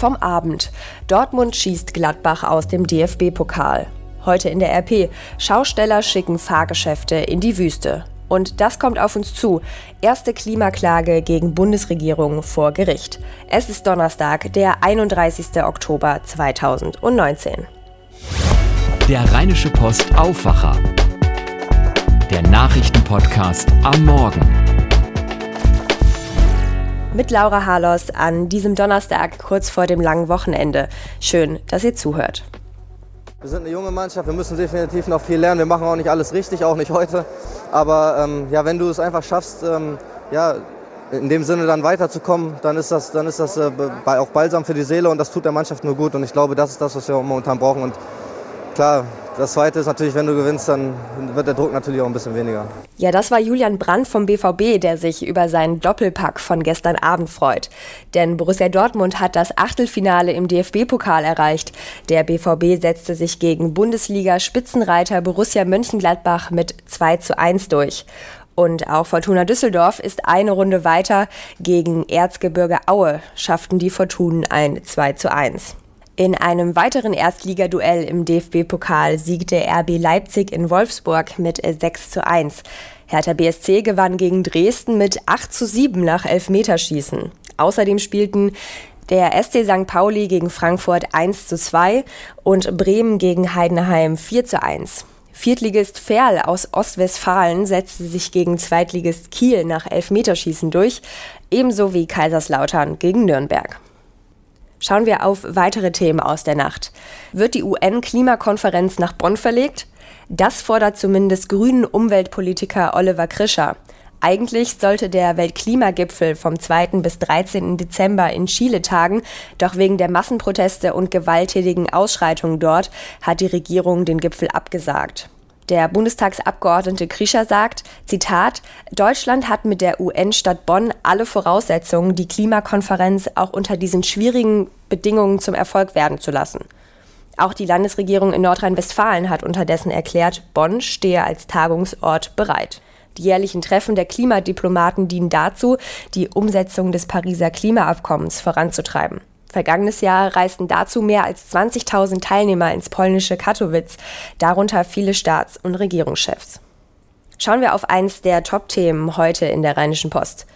vom Abend. Dortmund schießt Gladbach aus dem DFB-Pokal. Heute in der RP. Schausteller schicken Fahrgeschäfte in die Wüste. Und das kommt auf uns zu. Erste Klimaklage gegen Bundesregierung vor Gericht. Es ist Donnerstag, der 31. Oktober 2019. Der Rheinische Post Aufwacher. Der Nachrichtenpodcast am Morgen mit Laura Harlos an diesem Donnerstag kurz vor dem langen Wochenende. Schön, dass ihr zuhört. Wir sind eine junge Mannschaft, wir müssen definitiv noch viel lernen. Wir machen auch nicht alles richtig, auch nicht heute. Aber ähm, ja, wenn du es einfach schaffst, ähm, ja, in dem Sinne dann weiterzukommen, dann ist das, dann ist das äh, auch balsam für die Seele und das tut der Mannschaft nur gut. Und ich glaube, das ist das, was wir momentan brauchen. Und klar, das Zweite ist natürlich, wenn du gewinnst, dann wird der Druck natürlich auch ein bisschen weniger. Ja, das war Julian Brandt vom BVB, der sich über seinen Doppelpack von gestern Abend freut. Denn Borussia Dortmund hat das Achtelfinale im DFB-Pokal erreicht. Der BVB setzte sich gegen Bundesliga-Spitzenreiter Borussia Mönchengladbach mit 2 zu 1 durch. Und auch Fortuna Düsseldorf ist eine Runde weiter. Gegen Erzgebirge Aue schafften die Fortunen ein 2 zu 1. In einem weiteren Erstligaduell im DFB-Pokal siegte RB Leipzig in Wolfsburg mit 6 zu 1. Hertha BSC gewann gegen Dresden mit 8 zu 7 nach Elfmeterschießen. Außerdem spielten der SC St. Pauli gegen Frankfurt 1 zu 2 und Bremen gegen Heidenheim 4 zu 1. Viertligist Ferl aus Ostwestfalen setzte sich gegen Zweitligist Kiel nach Elfmeterschießen durch, ebenso wie Kaiserslautern gegen Nürnberg. Schauen wir auf weitere Themen aus der Nacht. Wird die UN-Klimakonferenz nach Bonn verlegt? Das fordert zumindest grünen Umweltpolitiker Oliver Krischer. Eigentlich sollte der Weltklimagipfel vom 2. bis 13. Dezember in Chile tagen, doch wegen der Massenproteste und gewalttätigen Ausschreitungen dort hat die Regierung den Gipfel abgesagt. Der Bundestagsabgeordnete Krischer sagt, Zitat, Deutschland hat mit der UN-Stadt Bonn alle Voraussetzungen, die Klimakonferenz auch unter diesen schwierigen Bedingungen zum Erfolg werden zu lassen. Auch die Landesregierung in Nordrhein-Westfalen hat unterdessen erklärt, Bonn stehe als Tagungsort bereit. Die jährlichen Treffen der Klimadiplomaten dienen dazu, die Umsetzung des Pariser Klimaabkommens voranzutreiben. Vergangenes Jahr reisten dazu mehr als 20.000 Teilnehmer ins polnische Katowice, darunter viele Staats- und Regierungschefs. Schauen wir auf eins der Top-Themen heute in der Rheinischen Post.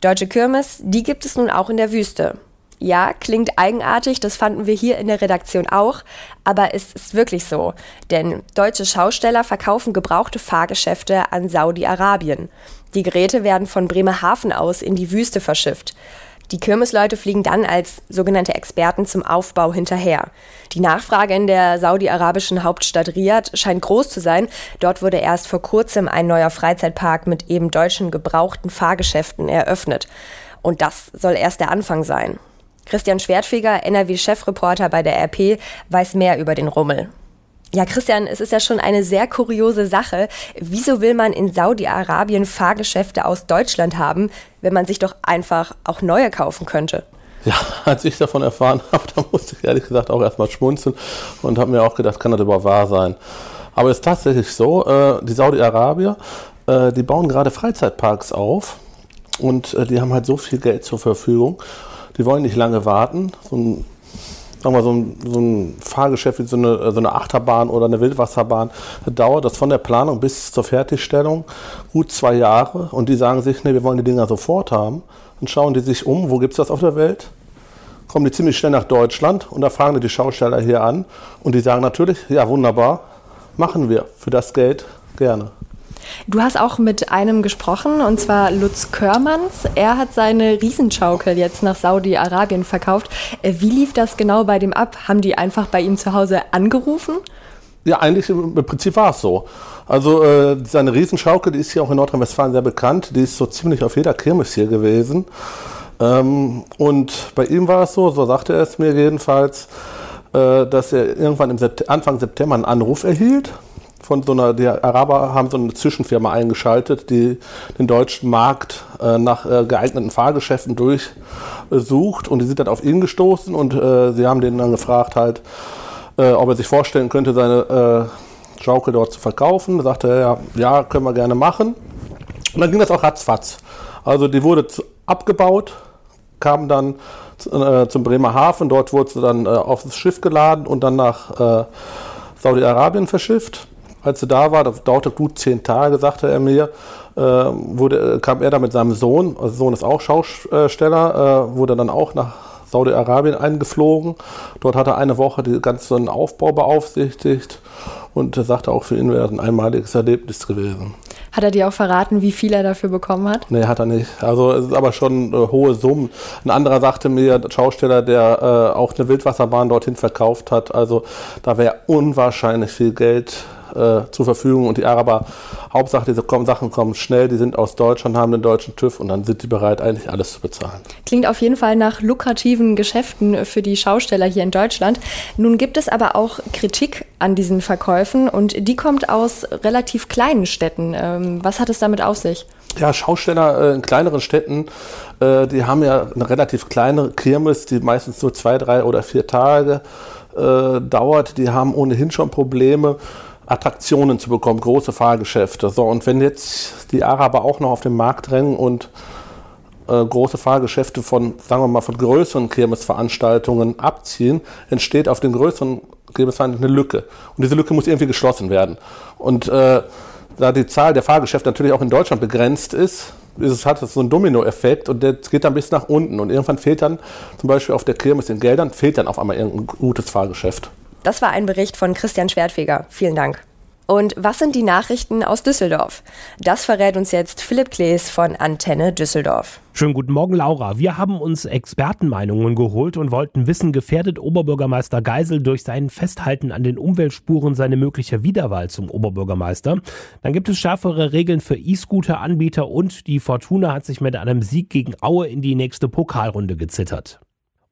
Deutsche Kirmes, die gibt es nun auch in der Wüste. Ja, klingt eigenartig, das fanden wir hier in der Redaktion auch, aber es ist wirklich so. Denn deutsche Schausteller verkaufen gebrauchte Fahrgeschäfte an Saudi-Arabien. Die Geräte werden von Bremerhaven aus in die Wüste verschifft. Die Kirmesleute fliegen dann als sogenannte Experten zum Aufbau hinterher. Die Nachfrage in der saudi-arabischen Hauptstadt Riyadh scheint groß zu sein. Dort wurde erst vor kurzem ein neuer Freizeitpark mit eben deutschen gebrauchten Fahrgeschäften eröffnet. Und das soll erst der Anfang sein. Christian Schwertfeger, NRW-Chefreporter bei der RP, weiß mehr über den Rummel. Ja, Christian, es ist ja schon eine sehr kuriose Sache. Wieso will man in Saudi-Arabien Fahrgeschäfte aus Deutschland haben, wenn man sich doch einfach auch neue kaufen könnte? Ja, als ich davon erfahren habe, da musste ich ehrlich gesagt auch erstmal schmunzeln und habe mir auch gedacht, kann das überhaupt wahr sein? Aber es ist tatsächlich so, äh, die Saudi-Arabier, äh, die bauen gerade Freizeitparks auf und äh, die haben halt so viel Geld zur Verfügung. Die wollen nicht lange warten. So ein wir, so ein, so ein Fahrgeschäft wie so eine, so eine Achterbahn oder eine Wildwasserbahn, dauert das von der Planung bis zur Fertigstellung gut zwei Jahre. Und die sagen sich, nee, wir wollen die Dinger sofort haben. Dann schauen die sich um, wo gibt es das auf der Welt? Kommen die ziemlich schnell nach Deutschland und da fragen die die Schausteller hier an. Und die sagen natürlich, ja wunderbar, machen wir für das Geld gerne. Du hast auch mit einem gesprochen, und zwar Lutz Körmanns. Er hat seine Riesenschaukel jetzt nach Saudi-Arabien verkauft. Äh, wie lief das genau bei dem ab? Haben die einfach bei ihm zu Hause angerufen? Ja, eigentlich im Prinzip war es so. Also äh, seine Riesenschaukel, die ist hier auch in Nordrhein-Westfalen sehr bekannt. Die ist so ziemlich auf jeder Kirmes hier gewesen. Ähm, und bei ihm war es so, so sagte er es mir jedenfalls, äh, dass er irgendwann im Sept Anfang September einen Anruf erhielt von so einer, die Araber haben so eine Zwischenfirma eingeschaltet, die den deutschen Markt äh, nach äh, geeigneten Fahrgeschäften durchsucht und die sind dann auf ihn gestoßen und äh, sie haben den dann gefragt halt, äh, ob er sich vorstellen könnte, seine äh, Schaukel dort zu verkaufen. Da sagte er, ja, können wir gerne machen. Und dann ging das auch ratzfatz. Also die wurde abgebaut, kam dann äh, zum Bremerhaven. Dort wurde sie dann aufs Schiff geladen und dann nach Saudi-Arabien verschifft. Als sie da war, das dauerte gut zehn Tage, sagte er mir, äh, wurde, kam er da mit seinem Sohn, also Sohn ist auch Schausteller, äh, wurde dann auch nach Saudi-Arabien eingeflogen. Dort hat er eine Woche den ganzen Aufbau beaufsichtigt und er sagte auch, für ihn wäre das ein einmaliges Erlebnis gewesen. Hat er dir auch verraten, wie viel er dafür bekommen hat? Nee, hat er nicht. Also es ist aber schon äh, hohe Summen. Ein anderer sagte mir, der Schausteller, der äh, auch eine Wildwasserbahn dorthin verkauft hat, also da wäre unwahrscheinlich viel Geld äh, zur Verfügung und die Araber, Hauptsache diese kommen, Sachen kommen schnell, die sind aus Deutschland, haben den deutschen TÜV und dann sind die bereit, eigentlich alles zu bezahlen. Klingt auf jeden Fall nach lukrativen Geschäften für die Schausteller hier in Deutschland. Nun gibt es aber auch Kritik an diesen Verkäufen und die kommt aus relativ kleinen Städten. Ähm, was hat es damit auf sich? Ja, Schausteller äh, in kleineren Städten, äh, die haben ja eine relativ kleine Kirmes, die meistens nur zwei, drei oder vier Tage äh, dauert. Die haben ohnehin schon Probleme Attraktionen zu bekommen, große Fahrgeschäfte. So, und wenn jetzt die Araber auch noch auf den Markt drängen und äh, große Fahrgeschäfte von, sagen wir mal, von größeren Kirmesveranstaltungen abziehen, entsteht auf den größeren Kirmesveranstaltungen eine Lücke. Und diese Lücke muss irgendwie geschlossen werden. Und äh, da die Zahl der Fahrgeschäfte natürlich auch in Deutschland begrenzt ist, es, hat es so einen Dominoeffekt und der geht dann bis nach unten. Und irgendwann fehlt dann zum Beispiel auf der Kirmes in Geldern, fehlt dann auf einmal irgendein gutes Fahrgeschäft. Das war ein Bericht von Christian Schwertfeger. Vielen Dank. Und was sind die Nachrichten aus Düsseldorf? Das verrät uns jetzt Philipp Klees von Antenne Düsseldorf. Schönen guten Morgen, Laura. Wir haben uns Expertenmeinungen geholt und wollten wissen, gefährdet Oberbürgermeister Geisel durch sein Festhalten an den Umweltspuren seine mögliche Wiederwahl zum Oberbürgermeister? Dann gibt es schärfere Regeln für E-Scooter-Anbieter und die Fortuna hat sich mit einem Sieg gegen Aue in die nächste Pokalrunde gezittert.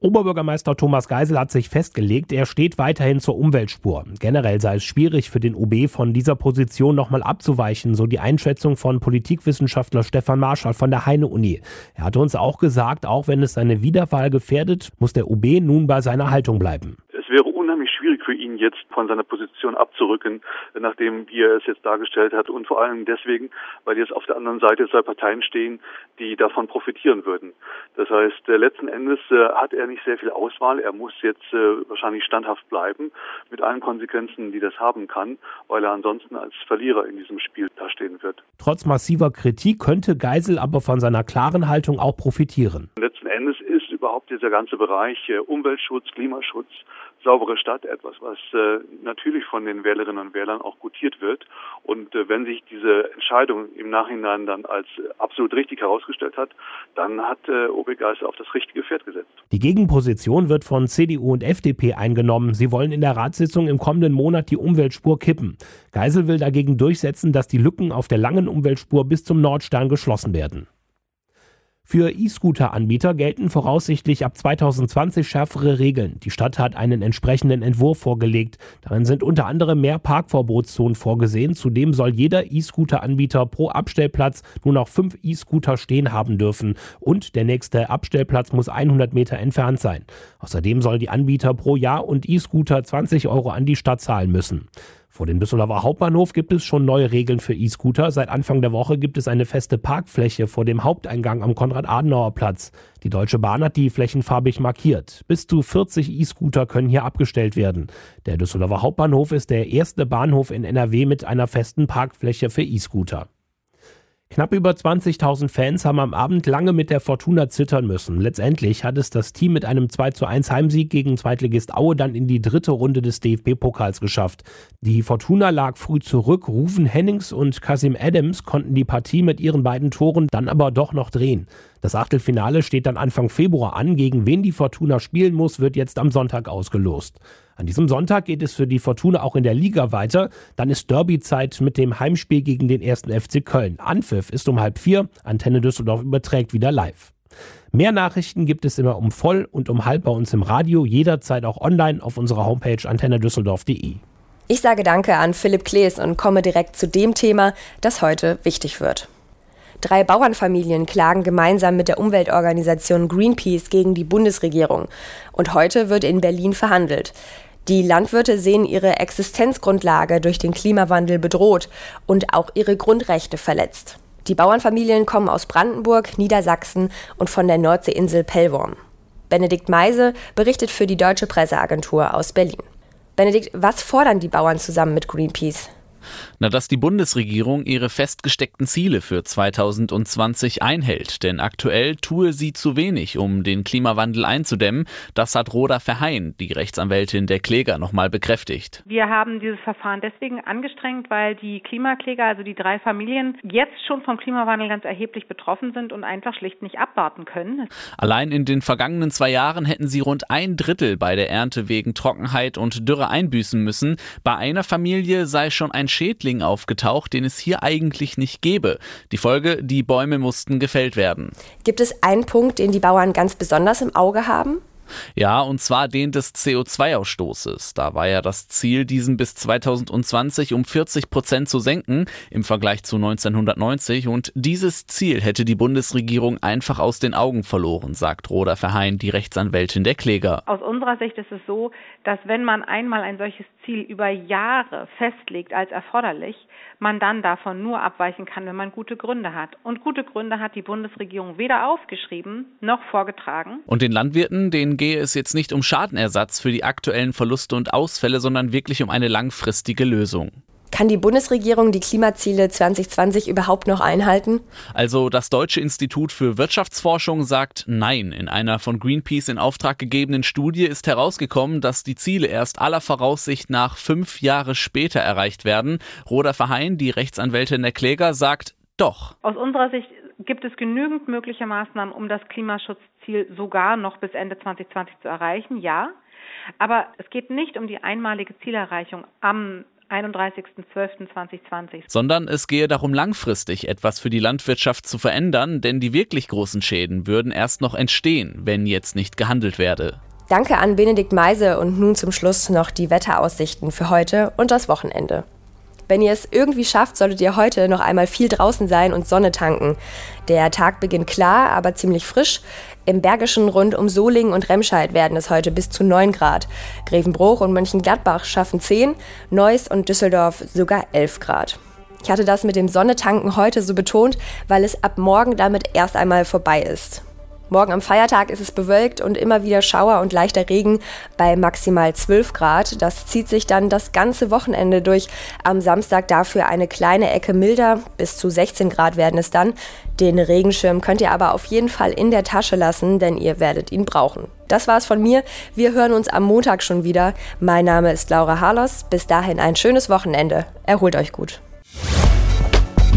Oberbürgermeister Thomas Geisel hat sich festgelegt, er steht weiterhin zur Umweltspur. Generell sei es schwierig für den OB von dieser Position nochmal abzuweichen, so die Einschätzung von Politikwissenschaftler Stefan Marschall von der Heine-Uni. Er hatte uns auch gesagt, auch wenn es seine Wiederwahl gefährdet, muss der OB nun bei seiner Haltung bleiben. Es wäre unheimlich schwierig für ihn jetzt von seiner Position abzurücken, nachdem wie er es jetzt dargestellt hat und vor allem deswegen, weil jetzt auf der anderen Seite zwei Parteien stehen, die davon profitieren würden. Das heißt, äh, letzten Endes äh, hat er nicht sehr viel Auswahl. Er muss jetzt äh, wahrscheinlich standhaft bleiben mit allen Konsequenzen, die das haben kann, weil er ansonsten als Verlierer in diesem Spiel dastehen wird. Trotz massiver Kritik könnte Geisel aber von seiner klaren Haltung auch profitieren. Letzten Endes ist überhaupt dieser ganze Bereich Umweltschutz, Klimaschutz saubere Stadt etwas, was äh, natürlich von den Wählerinnen und Wählern auch gutiert wird. Und äh, wenn sich diese Entscheidung im Nachhinein dann als absolut richtig herausgestellt hat, dann hat äh, OB Geisel auf das richtige Pferd gesetzt. Die Gegenposition wird von CDU und FDP eingenommen. Sie wollen in der Ratssitzung im kommenden Monat die Umweltspur kippen. Geisel will dagegen durchsetzen, dass die Lücken auf der langen Umweltspur bis zum Nordstern geschlossen werden. Für E-Scooter-Anbieter gelten voraussichtlich ab 2020 schärfere Regeln. Die Stadt hat einen entsprechenden Entwurf vorgelegt. Darin sind unter anderem mehr Parkverbotszonen vorgesehen. Zudem soll jeder E-Scooter-Anbieter pro Abstellplatz nur noch fünf E-Scooter stehen haben dürfen. Und der nächste Abstellplatz muss 100 Meter entfernt sein. Außerdem sollen die Anbieter pro Jahr und E-Scooter 20 Euro an die Stadt zahlen müssen. Vor dem Düsseldorfer Hauptbahnhof gibt es schon neue Regeln für E-Scooter. Seit Anfang der Woche gibt es eine feste Parkfläche vor dem Haupteingang am Konrad-Adenauer-Platz. Die Deutsche Bahn hat die Flächen farbig markiert. Bis zu 40 E-Scooter können hier abgestellt werden. Der Düsseldorfer Hauptbahnhof ist der erste Bahnhof in NRW mit einer festen Parkfläche für E-Scooter. Knapp über 20.000 Fans haben am Abend lange mit der Fortuna zittern müssen. Letztendlich hat es das Team mit einem 2 zu 1 Heimsieg gegen Zweitligist Aue dann in die dritte Runde des DFB-Pokals geschafft. Die Fortuna lag früh zurück, Rufen Hennings und Kasim Adams konnten die Partie mit ihren beiden Toren dann aber doch noch drehen. Das Achtelfinale steht dann Anfang Februar an. Gegen wen die Fortuna spielen muss, wird jetzt am Sonntag ausgelost. An diesem Sonntag geht es für die Fortuna auch in der Liga weiter. Dann ist Derbyzeit mit dem Heimspiel gegen den ersten FC Köln. Anpfiff ist um halb vier. Antenne Düsseldorf überträgt wieder live. Mehr Nachrichten gibt es immer um voll und um halb bei uns im Radio, jederzeit auch online auf unserer Homepage antennedüsseldorf.de. Ich sage Danke an Philipp Klees und komme direkt zu dem Thema, das heute wichtig wird. Drei Bauernfamilien klagen gemeinsam mit der Umweltorganisation Greenpeace gegen die Bundesregierung. Und heute wird in Berlin verhandelt. Die Landwirte sehen ihre Existenzgrundlage durch den Klimawandel bedroht und auch ihre Grundrechte verletzt. Die Bauernfamilien kommen aus Brandenburg, Niedersachsen und von der Nordseeinsel Pellworm. Benedikt Meise berichtet für die Deutsche Presseagentur aus Berlin. Benedikt, was fordern die Bauern zusammen mit Greenpeace? Na, dass die Bundesregierung ihre festgesteckten Ziele für 2020 einhält. Denn aktuell tue sie zu wenig, um den Klimawandel einzudämmen. Das hat Roda Verheyen, die Rechtsanwältin der Kläger, nochmal bekräftigt. Wir haben dieses Verfahren deswegen angestrengt, weil die Klimakläger, also die drei Familien, jetzt schon vom Klimawandel ganz erheblich betroffen sind und einfach schlicht nicht abwarten können. Allein in den vergangenen zwei Jahren hätten sie rund ein Drittel bei der Ernte wegen Trockenheit und Dürre einbüßen müssen. Bei einer Familie sei schon ein Schädling aufgetaucht, den es hier eigentlich nicht gäbe. Die Folge, die Bäume mussten gefällt werden. Gibt es einen Punkt, den die Bauern ganz besonders im Auge haben? Ja, und zwar den des CO2-Ausstoßes. Da war ja das Ziel, diesen bis 2020 um 40 Prozent zu senken im Vergleich zu 1990. Und dieses Ziel hätte die Bundesregierung einfach aus den Augen verloren, sagt Roda Verheyen, die Rechtsanwältin der Kläger. Aus unserer Sicht ist es so, dass wenn man einmal ein solches Ziel über Jahre festlegt als erforderlich, man dann davon nur abweichen kann, wenn man gute Gründe hat. Und gute Gründe hat die Bundesregierung weder aufgeschrieben noch vorgetragen. Und den Landwirten, denen gehe es jetzt nicht um Schadenersatz für die aktuellen Verluste und Ausfälle, sondern wirklich um eine langfristige Lösung. Kann die Bundesregierung die Klimaziele 2020 überhaupt noch einhalten? Also das Deutsche Institut für Wirtschaftsforschung sagt Nein. In einer von Greenpeace in Auftrag gegebenen Studie ist herausgekommen, dass die Ziele erst aller Voraussicht nach fünf Jahre später erreicht werden. Roda Verheyen, die Rechtsanwältin der Kläger, sagt doch. Aus unserer Sicht gibt es genügend mögliche Maßnahmen, um das Klimaschutzziel sogar noch bis Ende 2020 zu erreichen, ja. Aber es geht nicht um die einmalige Zielerreichung am 31.12.2020. Sondern es gehe darum, langfristig etwas für die Landwirtschaft zu verändern, denn die wirklich großen Schäden würden erst noch entstehen, wenn jetzt nicht gehandelt werde. Danke an Benedikt Meise und nun zum Schluss noch die Wetteraussichten für heute und das Wochenende. Wenn ihr es irgendwie schafft, solltet ihr heute noch einmal viel draußen sein und Sonne tanken. Der Tag beginnt klar, aber ziemlich frisch. Im Bergischen rund um Solingen und Remscheid werden es heute bis zu 9 Grad. Grevenbruch und Mönchengladbach schaffen 10, Neuss und Düsseldorf sogar 11 Grad. Ich hatte das mit dem Sonnetanken heute so betont, weil es ab morgen damit erst einmal vorbei ist. Morgen am Feiertag ist es bewölkt und immer wieder Schauer und leichter Regen bei maximal 12 Grad. Das zieht sich dann das ganze Wochenende durch. Am Samstag dafür eine kleine Ecke milder, bis zu 16 Grad werden es dann. Den Regenschirm könnt ihr aber auf jeden Fall in der Tasche lassen, denn ihr werdet ihn brauchen. Das war's von mir. Wir hören uns am Montag schon wieder. Mein Name ist Laura Harlos. Bis dahin ein schönes Wochenende. Erholt euch gut.